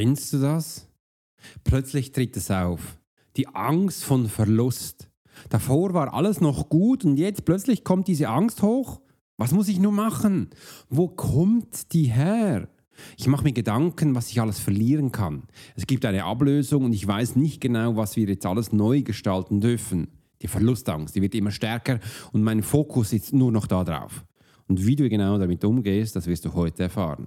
Kennst du das? Plötzlich tritt es auf. Die Angst von Verlust. Davor war alles noch gut und jetzt plötzlich kommt diese Angst hoch. Was muss ich nur machen? Wo kommt die her? Ich mache mir Gedanken, was ich alles verlieren kann. Es gibt eine Ablösung und ich weiß nicht genau, was wir jetzt alles neu gestalten dürfen. Die Verlustangst, die wird immer stärker und mein Fokus ist nur noch da drauf. Und wie du genau damit umgehst, das wirst du heute erfahren.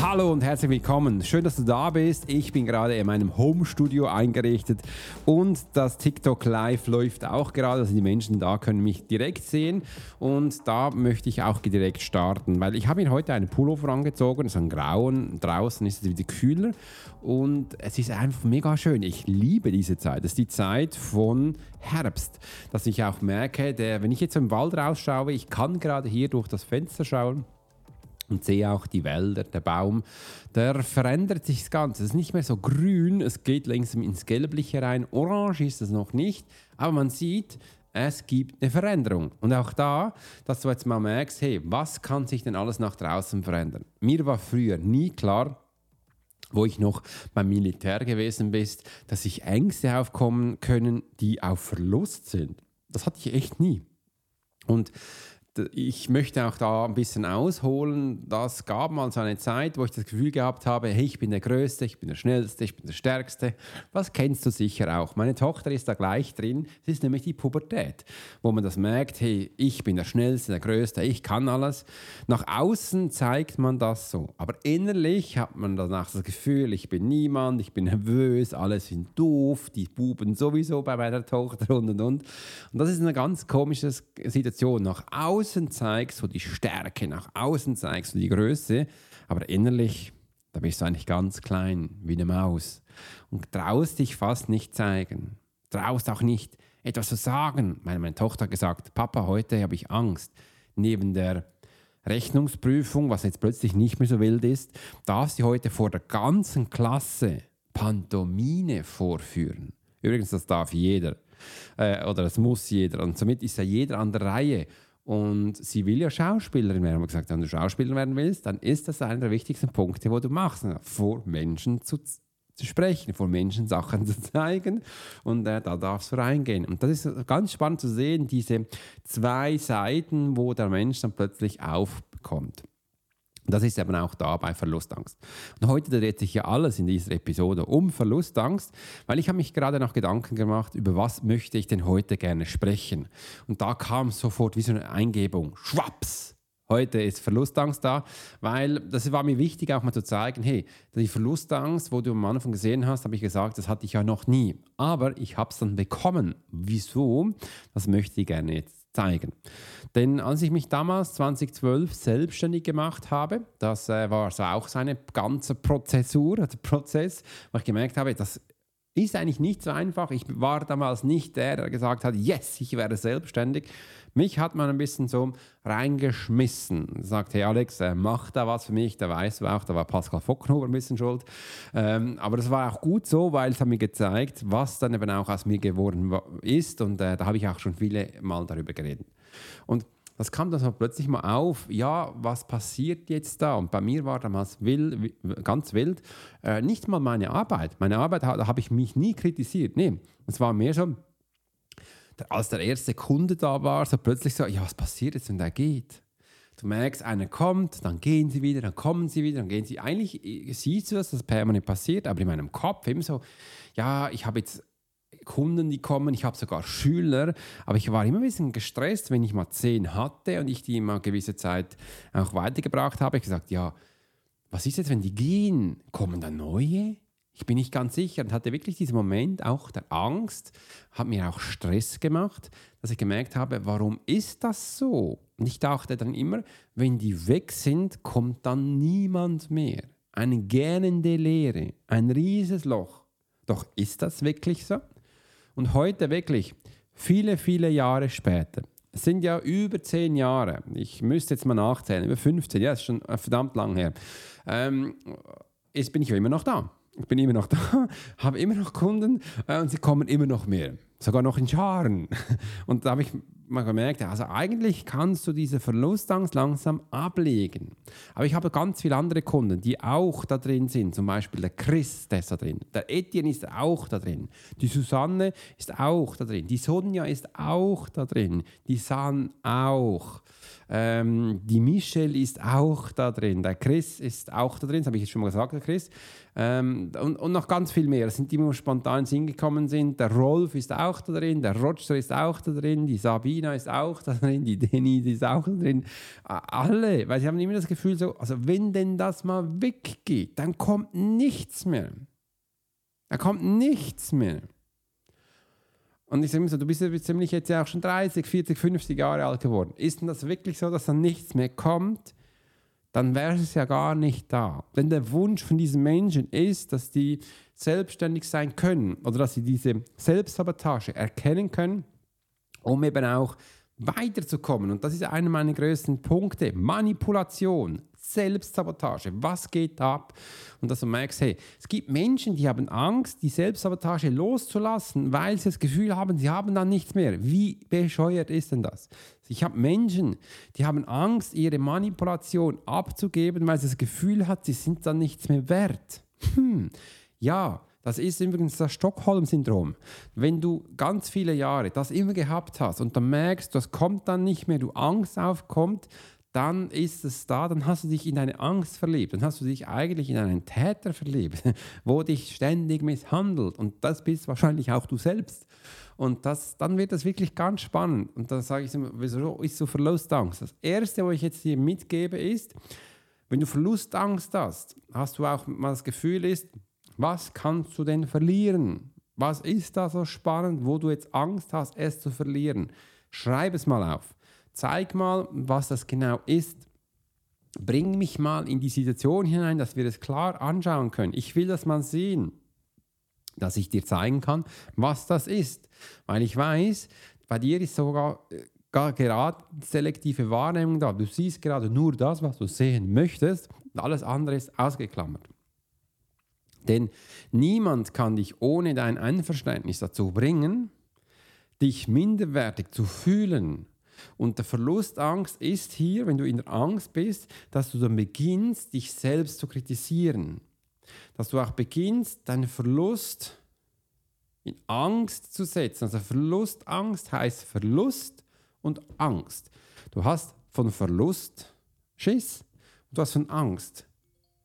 Hallo und herzlich willkommen. Schön, dass du da bist. Ich bin gerade in meinem Home-Studio eingerichtet und das TikTok Live läuft auch gerade. Also die Menschen da können mich direkt sehen und da möchte ich auch direkt starten, weil ich habe mir heute einen Pullover angezogen, es ist ein grauen, draußen ist es wieder kühler und es ist einfach mega schön. Ich liebe diese Zeit. Das ist die Zeit von Herbst, dass ich auch merke, der, wenn ich jetzt im Wald rausschaue, ich kann gerade hier durch das Fenster schauen und sehe auch die Wälder, der Baum, der verändert sich das Ganze. Es ist nicht mehr so grün, es geht langsam ins Gelbliche rein. Orange ist es noch nicht, aber man sieht, es gibt eine Veränderung. Und auch da, dass du jetzt mal merkst, hey, was kann sich denn alles nach draußen verändern? Mir war früher nie klar, wo ich noch beim Militär gewesen bin, dass sich Ängste aufkommen können, die auf Verlust sind. Das hatte ich echt nie. Und ich möchte auch da ein bisschen ausholen. Das gab mal so eine Zeit, wo ich das Gefühl gehabt habe, hey, ich bin der Größte, ich bin der Schnellste, ich bin der Stärkste. Was kennst du sicher auch. Meine Tochter ist da gleich drin. Es ist nämlich die Pubertät, wo man das merkt, hey, ich bin der Schnellste, der Größte, ich kann alles. Nach außen zeigt man das so. Aber innerlich hat man danach das Gefühl, ich bin niemand, ich bin nervös, alle sind doof, die Buben sowieso bei meiner Tochter und und und. Und das ist eine ganz komische Situation. Nach außen außen zeigst du die Stärke, nach außen zeigst du die Größe, aber innerlich, da bist du eigentlich ganz klein, wie eine Maus und traust dich fast nicht zeigen. Traust auch nicht etwas zu sagen. Meine, meine Tochter hat gesagt, Papa, heute habe ich Angst. Neben der Rechnungsprüfung, was jetzt plötzlich nicht mehr so wild ist, darf sie heute vor der ganzen Klasse Pantomine vorführen. Übrigens, das darf jeder. Äh, oder das muss jeder. Und somit ist ja jeder an der Reihe. Und sie will ja Schauspielerin werden. Wir gesagt, wenn du Schauspielerin werden willst, dann ist das einer der wichtigsten Punkte, wo du machst, vor Menschen zu, zu sprechen, vor Menschen Sachen zu zeigen. Und äh, da darfst du reingehen. Und das ist ganz spannend zu sehen, diese zwei Seiten, wo der Mensch dann plötzlich aufkommt. Das ist eben auch da bei Verlustangst. Und heute dreht sich ja alles in dieser Episode um Verlustangst, weil ich habe mich gerade noch Gedanken gemacht, über was möchte ich denn heute gerne sprechen. Und da kam sofort wie so eine Eingebung, schwaps, heute ist Verlustangst da, weil das war mir wichtig auch mal zu zeigen, hey, die Verlustangst, wo du am Anfang gesehen hast, habe ich gesagt, das hatte ich ja noch nie. Aber ich habe es dann bekommen. Wieso? Das möchte ich gerne jetzt zeigen. Denn als ich mich damals 2012 selbstständig gemacht habe, das äh, war so auch seine ganze Prozessur, der Prozess, wo ich gemerkt habe, das ist eigentlich nicht so einfach. Ich war damals nicht der, der gesagt hat, yes, ich werde selbstständig. Mich hat man ein bisschen so reingeschmissen. Sagt, hey Alex, äh, mach da was für mich. Da weißt du auch, da war Pascal Focknhuber ein bisschen schuld. Ähm, aber das war auch gut so, weil es hat mir gezeigt, was dann eben auch aus mir geworden ist. Und äh, da habe ich auch schon viele Mal darüber geredet. Und das kam dann so plötzlich mal auf, ja, was passiert jetzt da? Und bei mir war damals wild, ganz wild, äh, nicht mal meine Arbeit. Meine Arbeit, da habe ich mich nie kritisiert. Nee, es war mehr so, als der erste Kunde da war, so plötzlich so, ja, was passiert jetzt, wenn der geht? Du merkst, einer kommt, dann gehen sie wieder, dann kommen sie wieder, dann gehen sie. Eigentlich äh, siehst du, dass das permanent passiert, aber in meinem Kopf immer so, ja, ich habe jetzt Kunden, die kommen, ich habe sogar Schüler, aber ich war immer ein bisschen gestresst, wenn ich mal zehn hatte und ich die mal gewisse Zeit auch weitergebracht habe. Ich gesagt, ja, was ist jetzt, wenn die gehen? Kommen da neue? Ich bin nicht ganz sicher und hatte wirklich diesen Moment auch der Angst, hat mir auch Stress gemacht, dass ich gemerkt habe, warum ist das so? Und ich dachte dann immer, wenn die weg sind, kommt dann niemand mehr. Eine gähnende Leere, ein rieses Loch. Doch ist das wirklich so? Und heute wirklich, viele, viele Jahre später, es sind ja über zehn Jahre, ich müsste jetzt mal nachzählen, über 15, ja, ist schon verdammt lang her, ähm, jetzt bin ich ja immer noch da. Ich bin immer noch da, habe immer noch Kunden äh, und sie kommen immer noch mehr, sogar noch in Scharen. Und da habe ich mal gemerkt, also eigentlich kannst du diese Verlustangst langsam ablegen. Aber ich habe ganz viele andere Kunden, die auch da drin sind. Zum Beispiel der Chris, der ist da drin. Der Etienne ist auch da drin. Die Susanne ist auch da drin. Die Sonja ist auch da drin. Die San auch. Ähm, die Michelle ist auch da drin. Der Chris ist auch da drin. Das habe ich jetzt schon mal gesagt, der Chris. Ähm, und, und, noch ganz viel mehr. Das sind die, die spontan ins gekommen sind. Der Rolf ist auch da drin, der Roger ist auch da drin, die Sabina ist auch da drin, die Denise ist auch da drin. Alle, weil sie haben immer das Gefühl, so, also wenn denn das mal weggeht, dann kommt nichts mehr. Da kommt nichts mehr. Und ich sage immer so, du bist ja ziemlich jetzt ja auch schon 30, 40, 50 Jahre alt geworden. Ist denn das wirklich so, dass dann nichts mehr kommt? dann wäre es ja gar nicht da. Denn der Wunsch von diesen Menschen ist, dass die selbstständig sein können oder dass sie diese Selbstsabotage erkennen können, um eben auch weiterzukommen. Und das ist einer meiner größten Punkte. Manipulation, Selbstsabotage. Was geht ab? Und dass du merkst, hey, es gibt Menschen, die haben Angst, die Selbstsabotage loszulassen, weil sie das Gefühl haben, sie haben dann nichts mehr. Wie bescheuert ist denn das? Ich habe Menschen, die haben Angst, ihre Manipulation abzugeben, weil sie das Gefühl hat, sie sind dann nichts mehr wert. Hm. Ja, das ist übrigens das Stockholm-Syndrom. Wenn du ganz viele Jahre das immer gehabt hast und dann merkst, das kommt dann nicht mehr, du Angst aufkommt, dann ist es da, dann hast du dich in eine Angst verliebt, dann hast du dich eigentlich in einen Täter verliebt, wo dich ständig misshandelt und das bist wahrscheinlich auch du selbst. Und das, dann wird das wirklich ganz spannend. Und dann sage ich immer, wieso ist so Verlustangst? Das Erste, was ich jetzt hier mitgebe, ist, wenn du Verlustangst hast, hast du auch mal das Gefühl ist, was kannst du denn verlieren? Was ist da so spannend, wo du jetzt Angst hast, es zu verlieren? Schreib es mal auf. Zeig mal, was das genau ist. Bring mich mal in die Situation hinein, dass wir es klar anschauen können. Ich will das mal sehen, dass ich dir zeigen kann, was das ist. Weil ich weiß, bei dir ist sogar äh, gar gerade selektive Wahrnehmung da. Du siehst gerade nur das, was du sehen möchtest. Alles andere ist ausgeklammert. Denn niemand kann dich ohne dein Einverständnis dazu bringen, dich minderwertig zu fühlen. Und der Verlustangst ist hier, wenn du in der Angst bist, dass du dann beginnst, dich selbst zu kritisieren. Dass du auch beginnst, deinen Verlust in Angst zu setzen. Also Verlustangst heißt Verlust und Angst. Du hast von Verlust Schiss und du hast von Angst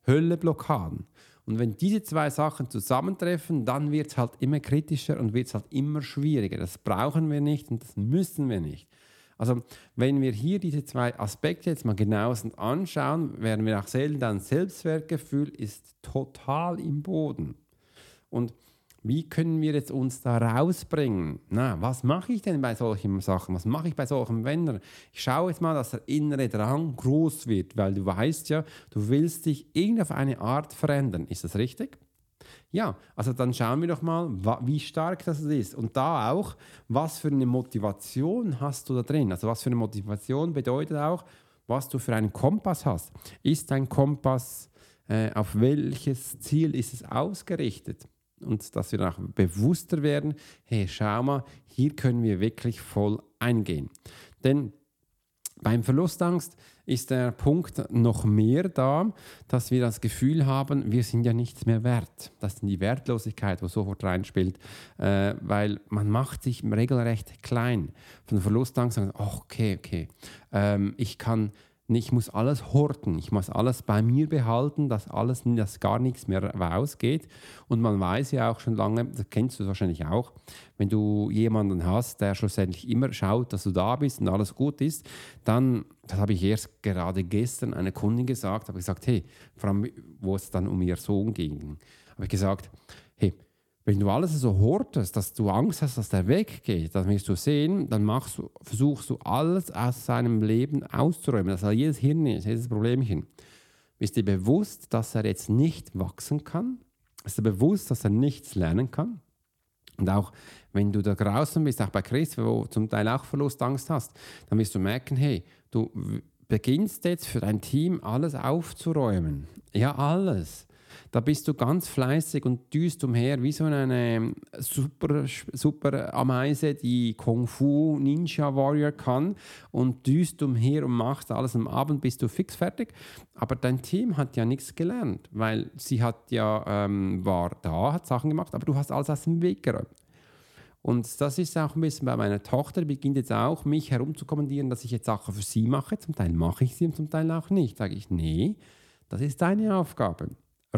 Hölle Blockaden. Und wenn diese zwei Sachen zusammentreffen, dann wird es halt immer kritischer und wird es halt immer schwieriger. Das brauchen wir nicht und das müssen wir nicht. Also wenn wir hier diese zwei Aspekte jetzt mal genauestens anschauen, werden wir auch sehen, dein Selbstwertgefühl ist total im Boden. Und wie können wir jetzt uns da rausbringen? Na, was mache ich denn bei solchen Sachen? Was mache ich bei solchen Wändern? Ich schaue jetzt mal, dass der innere Drang groß wird, weil du weißt ja, du willst dich irgendwie auf eine Art verändern. Ist das richtig? Ja, also dann schauen wir doch mal, wie stark das ist. Und da auch, was für eine Motivation hast du da drin? Also was für eine Motivation bedeutet auch, was du für einen Kompass hast. Ist dein Kompass, äh, auf welches Ziel ist es ausgerichtet? und dass wir auch bewusster werden, hey, schau mal, hier können wir wirklich voll eingehen. Denn beim Verlustangst ist der Punkt noch mehr da, dass wir das Gefühl haben, wir sind ja nichts mehr wert. Das ist die Wertlosigkeit, die sofort reinspielt, äh, weil man macht sich regelrecht klein. Von Verlustangst sagen, oh, okay, okay, ähm, ich kann ich muss alles horten, ich muss alles bei mir behalten, dass alles, dass gar nichts mehr rausgeht. Und man weiß ja auch schon lange, das kennst du wahrscheinlich auch, wenn du jemanden hast, der schlussendlich immer schaut, dass du da bist und alles gut ist, dann, das habe ich erst gerade gestern einer Kundin gesagt, habe ich gesagt, hey, vor allem, wo es dann um ihr Sohn ging, habe ich gesagt, hey, wenn du alles so hortest, dass du Angst hast, dass der weggeht, dann wirst du sehen, dann du, versuchst du alles aus seinem Leben auszuräumen. Das also jedes Hirn ist, jedes Problemchen. Bist dir bewusst, dass er jetzt nicht wachsen kann? Ist dir bewusst, dass er nichts lernen kann? Und auch wenn du da draußen bist, auch bei Chris, wo du zum Teil auch Verlustangst hast, dann wirst du merken, hey, du beginnst jetzt für dein Team alles aufzuräumen. Ja, alles da bist du ganz fleißig und düst umher wie so eine super, super Ameise, die Kung Fu Ninja Warrior kann und düst umher und machst alles am Abend, bist du fix fertig. Aber dein Team hat ja nichts gelernt, weil sie hat ja, ähm, war da, hat Sachen gemacht, aber du hast alles aus dem Weg geräumt. Und das ist auch ein bisschen bei meiner Tochter, die beginnt jetzt auch, mich herumzukommandieren, dass ich jetzt Sachen für sie mache. Zum Teil mache ich sie und zum Teil auch nicht. Sage ich, nee, das ist deine Aufgabe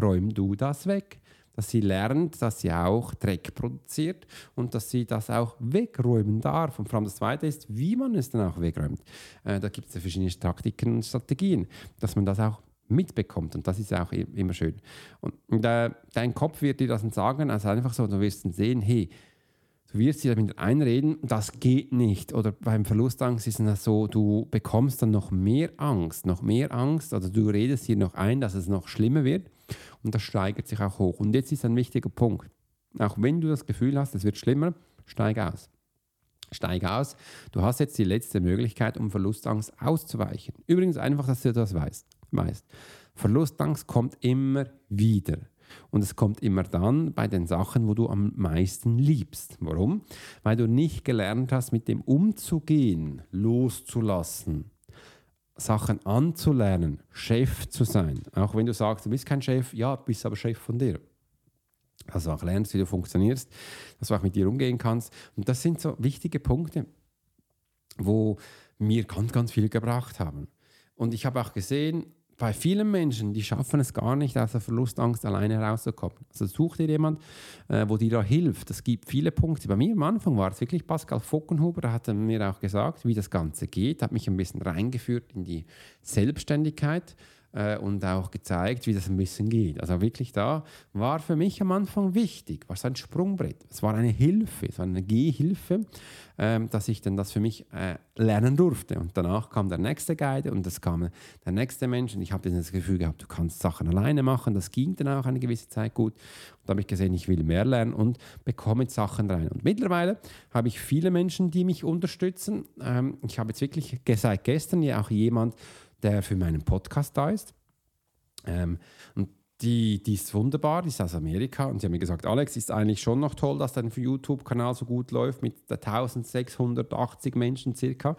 räum du das weg. Dass sie lernt, dass sie auch Dreck produziert und dass sie das auch wegräumen darf. Und vor allem das Zweite ist, wie man es dann auch wegräumt. Äh, da gibt es ja verschiedene Taktiken und Strategien, dass man das auch mitbekommt. Und das ist auch immer schön. Und, und äh, dein Kopf wird dir das dann sagen, also einfach so, du wirst dann sehen, hey, Du wirst dir damit einreden, das geht nicht. Oder beim Verlustangst ist es so, du bekommst dann noch mehr Angst, noch mehr Angst. Also du redest dir noch ein, dass es noch schlimmer wird. Und das steigert sich auch hoch. Und jetzt ist ein wichtiger Punkt. Auch wenn du das Gefühl hast, es wird schlimmer, steig aus. Steig aus. Du hast jetzt die letzte Möglichkeit, um Verlustangst auszuweichen. Übrigens einfach, dass du das weißt. weißt. Verlustangst kommt immer wieder. Und es kommt immer dann bei den Sachen, wo du am meisten liebst. Warum? Weil du nicht gelernt hast, mit dem umzugehen, loszulassen, Sachen anzulernen, Chef zu sein. Auch wenn du sagst, du bist kein Chef, ja, du bist aber Chef von dir. Also auch lernst, wie du funktionierst, dass du auch mit dir umgehen kannst. Und das sind so wichtige Punkte, wo mir ganz, ganz viel gebracht haben. Und ich habe auch gesehen, bei vielen Menschen, die schaffen es gar nicht, aus der Verlustangst alleine herauszukommen. Also such dir jemand, äh, wo dir da hilft. Es gibt viele Punkte. Bei mir am Anfang war es wirklich Pascal Fockenhuber, der hat mir auch gesagt, wie das Ganze geht, hat mich ein bisschen reingeführt in die Selbstständigkeit äh, und auch gezeigt, wie das ein bisschen geht. Also wirklich da war für mich am Anfang wichtig, war es ein Sprungbrett. Es war eine Hilfe, es war eine Gehhilfe, äh, dass ich dann das für mich äh, lernen durfte. Und danach kam der nächste Guide und es kam der nächste Mensch und ich habe das Gefühl gehabt, du kannst Sachen alleine machen. Das ging dann auch eine gewisse Zeit gut. Und da habe ich gesehen, ich will mehr lernen und bekomme Sachen rein. Und mittlerweile habe ich viele Menschen, die mich unterstützen. Ähm, ich habe jetzt wirklich seit gestern ja auch jemand, der für meinen Podcast da ist. Ähm, und die, die ist wunderbar, die ist aus Amerika und sie haben mir gesagt, Alex, ist eigentlich schon noch toll, dass dein YouTube-Kanal so gut läuft mit 1680 Menschen circa,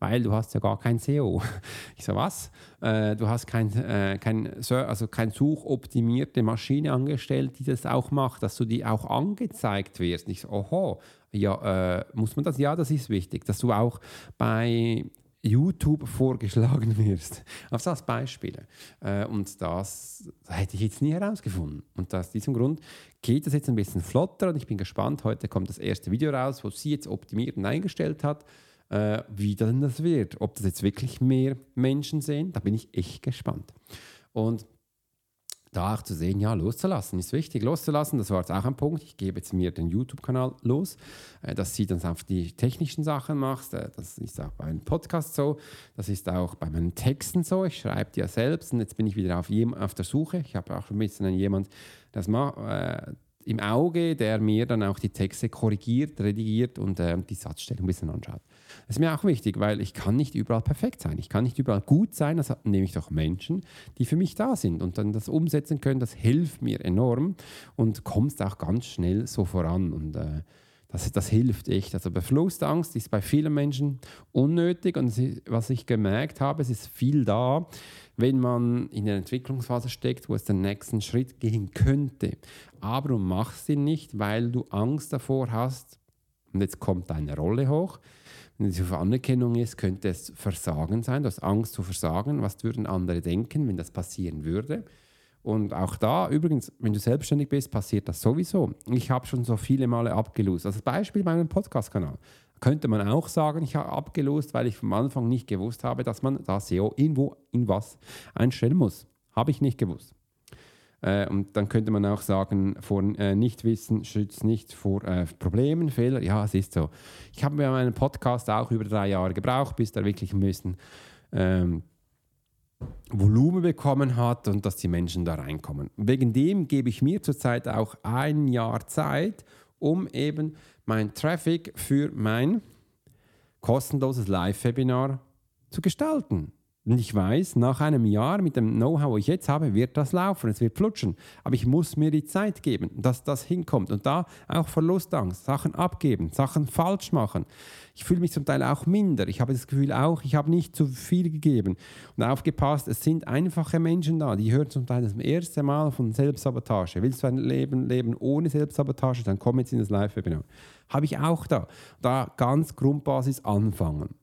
weil du hast ja gar kein SEO. Ich so, was? Äh, du hast kein, äh, kein, also kein suchoptimierte Maschine angestellt, die das auch macht, dass du die auch angezeigt wirst. Ich so, oho, ja, äh, muss man das? Ja, das ist wichtig, dass du auch bei YouTube vorgeschlagen wirst. Auf das Beispiele. Äh, und das hätte ich jetzt nie herausgefunden. Und aus diesem Grund geht das jetzt ein bisschen flotter und ich bin gespannt. Heute kommt das erste Video raus, wo sie jetzt optimiert und eingestellt hat, äh, wie denn das wird. Ob das jetzt wirklich mehr Menschen sehen, da bin ich echt gespannt. Und da auch zu sehen, ja, loszulassen ist wichtig. Loszulassen, das war jetzt auch ein Punkt. Ich gebe jetzt mir den YouTube-Kanal los, äh, dass sie dann auf die technischen Sachen machst. Äh, das ist auch bei einem Podcast so. Das ist auch bei meinen Texten so. Ich schreibe die ja selbst und jetzt bin ich wieder auf, auf der Suche. Ich habe auch ein bisschen jemand, das macht. Äh, im Auge, der mir dann auch die Texte korrigiert, redigiert und äh, die Satzstellung ein bisschen anschaut. Das ist mir auch wichtig, weil ich kann nicht überall perfekt sein. Ich kann nicht überall gut sein. Das nehme ich doch Menschen, die für mich da sind und dann das umsetzen können. Das hilft mir enorm und kommst auch ganz schnell so voran. Und äh, das, das hilft echt. Also Verlustangst ist bei vielen Menschen unnötig und was ich gemerkt habe, es ist viel da, wenn man in der Entwicklungsphase steckt, wo es den nächsten Schritt gehen könnte. Aber du machst ihn nicht, weil du Angst davor hast, und jetzt kommt deine Rolle hoch, Wenn es auf Anerkennung ist, könnte es Versagen sein. Du hast Angst zu versagen. Was würden andere denken, wenn das passieren würde? Und auch da, übrigens, wenn du selbstständig bist, passiert das sowieso. Ich habe schon so viele Male abgelost. Als Beispiel bei meinem Podcast-Kanal. Könnte man auch sagen, ich habe abgelost, weil ich vom Anfang nicht gewusst habe, dass man da SEO irgendwo in was einstellen muss. Habe ich nicht gewusst. Äh, und dann könnte man auch sagen, vor äh, Nichtwissen schützt nicht vor äh, Problemen, Fehlern. Ja, es ist so. Ich habe bei meinem Podcast auch über drei Jahre gebraucht, bis da wirklich ein bisschen ähm, Volumen bekommen hat und dass die Menschen da reinkommen. Wegen dem gebe ich mir zurzeit auch ein Jahr Zeit, um eben mein Traffic für mein kostenloses Live-Webinar zu gestalten. Und ich weiß, nach einem Jahr mit dem Know-how, das ich jetzt habe, wird das laufen, es wird flutschen. Aber ich muss mir die Zeit geben, dass das hinkommt. Und da auch Verlustangst, Sachen abgeben, Sachen falsch machen. Ich fühle mich zum Teil auch minder. Ich habe das Gefühl auch, ich habe nicht zu viel gegeben. Und aufgepasst, es sind einfache Menschen da, die hören zum Teil das erste Mal von Selbstsabotage. Willst du ein Leben leben ohne Selbstsabotage, dann komm jetzt in das Live-Webinar. Habe ich auch da. Da ganz Grundbasis anfangen.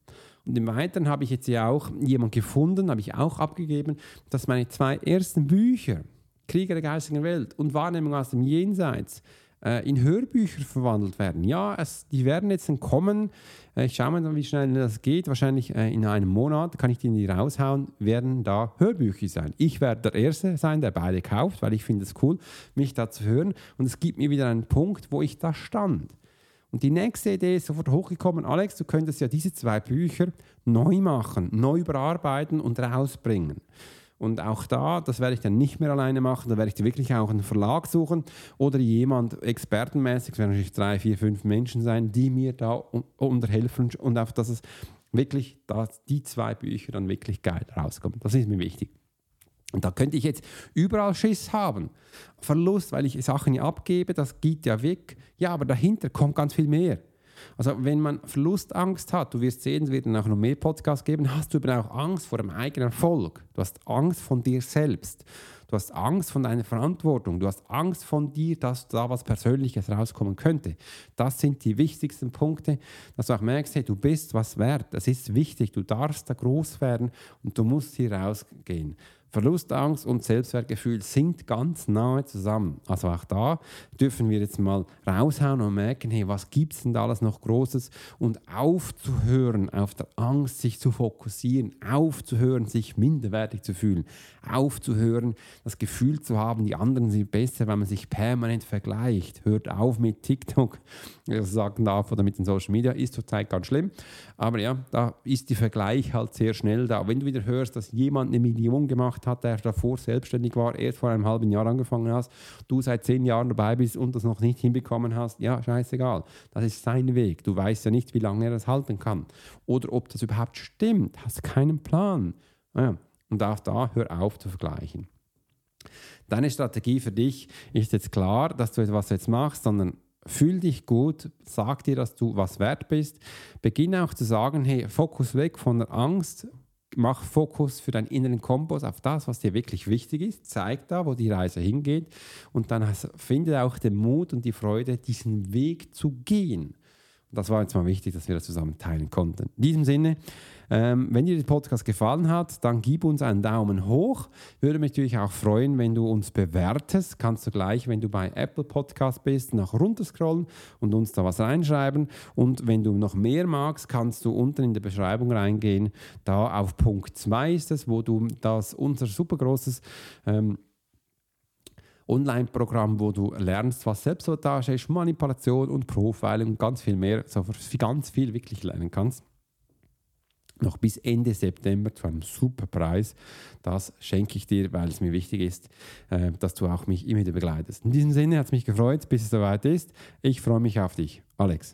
Und im Weiteren habe ich jetzt ja auch jemanden gefunden, habe ich auch abgegeben, dass meine zwei ersten Bücher, Krieger der geistigen Welt und Wahrnehmung aus dem Jenseits, äh, in Hörbücher verwandelt werden. Ja, es, die werden jetzt dann kommen. Äh, ich schaue mal, wie schnell das geht. Wahrscheinlich äh, in einem Monat kann ich die raushauen, werden da Hörbücher sein. Ich werde der Erste sein, der beide kauft, weil ich finde es cool, mich da zu hören. Und es gibt mir wieder einen Punkt, wo ich da stand. Und die nächste Idee ist sofort hochgekommen, Alex, du könntest ja diese zwei Bücher neu machen, neu überarbeiten und rausbringen. Und auch da, das werde ich dann nicht mehr alleine machen, da werde ich dir wirklich auch einen Verlag suchen oder jemand expertenmäßig, es werden natürlich drei, vier, fünf Menschen sein, die mir da unterhelfen und auf dass es wirklich, dass die zwei Bücher dann wirklich geil rauskommen. Das ist mir wichtig. Und da könnte ich jetzt überall Schiss haben. Verlust, weil ich Sachen abgebe, das geht ja weg. Ja, aber dahinter kommt ganz viel mehr. Also wenn man Verlustangst hat, du wirst sehen, es wird dann auch noch mehr Podcasts geben, hast du eben auch Angst vor dem eigenen Erfolg. Du hast Angst von dir selbst. Du hast Angst von deiner Verantwortung. Du hast Angst von dir, dass da was Persönliches rauskommen könnte. Das sind die wichtigsten Punkte, dass du auch merkst, hey, du bist was wert. Das ist wichtig. Du darfst da groß werden und du musst hier rausgehen. Verlustangst und Selbstwertgefühl sind ganz nahe zusammen. Also auch da dürfen wir jetzt mal raushauen und merken, hey, was gibt es denn da alles noch Großes? Und aufzuhören, auf der Angst sich zu fokussieren, aufzuhören, sich minderwertig zu fühlen, aufzuhören, das Gefühl zu haben, die anderen sind besser, weil man sich permanent vergleicht. Hört auf mit TikTok, das sagen darf, oder mit den Social Media, ist zurzeit ganz schlimm. Aber ja, da ist der Vergleich halt sehr schnell da. Wenn du wieder hörst, dass jemand eine Million gemacht hat, der davor selbstständig war, erst vor einem halben Jahr angefangen hast, du seit zehn Jahren dabei bist und das noch nicht hinbekommen hast, ja, scheißegal. Das ist sein Weg. Du weißt ja nicht, wie lange er das halten kann. Oder ob das überhaupt stimmt. Hast keinen Plan. Ja. Und auch da hör auf zu vergleichen. Deine Strategie für dich ist jetzt klar, dass du etwas jetzt machst, sondern fühl dich gut, sag dir, dass du was wert bist. Beginne auch zu sagen, hey, Fokus weg von der Angst, mach Fokus für deinen inneren Kompass auf das, was dir wirklich wichtig ist. Zeig da, wo die Reise hingeht. Und dann finde auch den Mut und die Freude, diesen Weg zu gehen. Das war jetzt mal wichtig, dass wir das zusammen teilen konnten. In diesem Sinne, ähm, wenn dir der Podcast gefallen hat, dann gib uns einen Daumen hoch. Würde mich natürlich auch freuen, wenn du uns bewertest. Kannst du gleich, wenn du bei Apple Podcast bist, nach runter scrollen und uns da was reinschreiben. Und wenn du noch mehr magst, kannst du unten in der Beschreibung reingehen. Da auf Punkt 2 ist es, wo du das unser super großes ähm, Online-Programm, wo du lernst, was Selbstsabotage ist, Manipulation und Profiling und ganz viel mehr, so ganz viel wirklich lernen kannst noch bis Ende September zu einem super Preis. Das schenke ich dir, weil es mir wichtig ist, äh, dass du auch mich immer wieder begleitest. In diesem Sinne hat es mich gefreut, bis es soweit ist. Ich freue mich auf dich. Alex.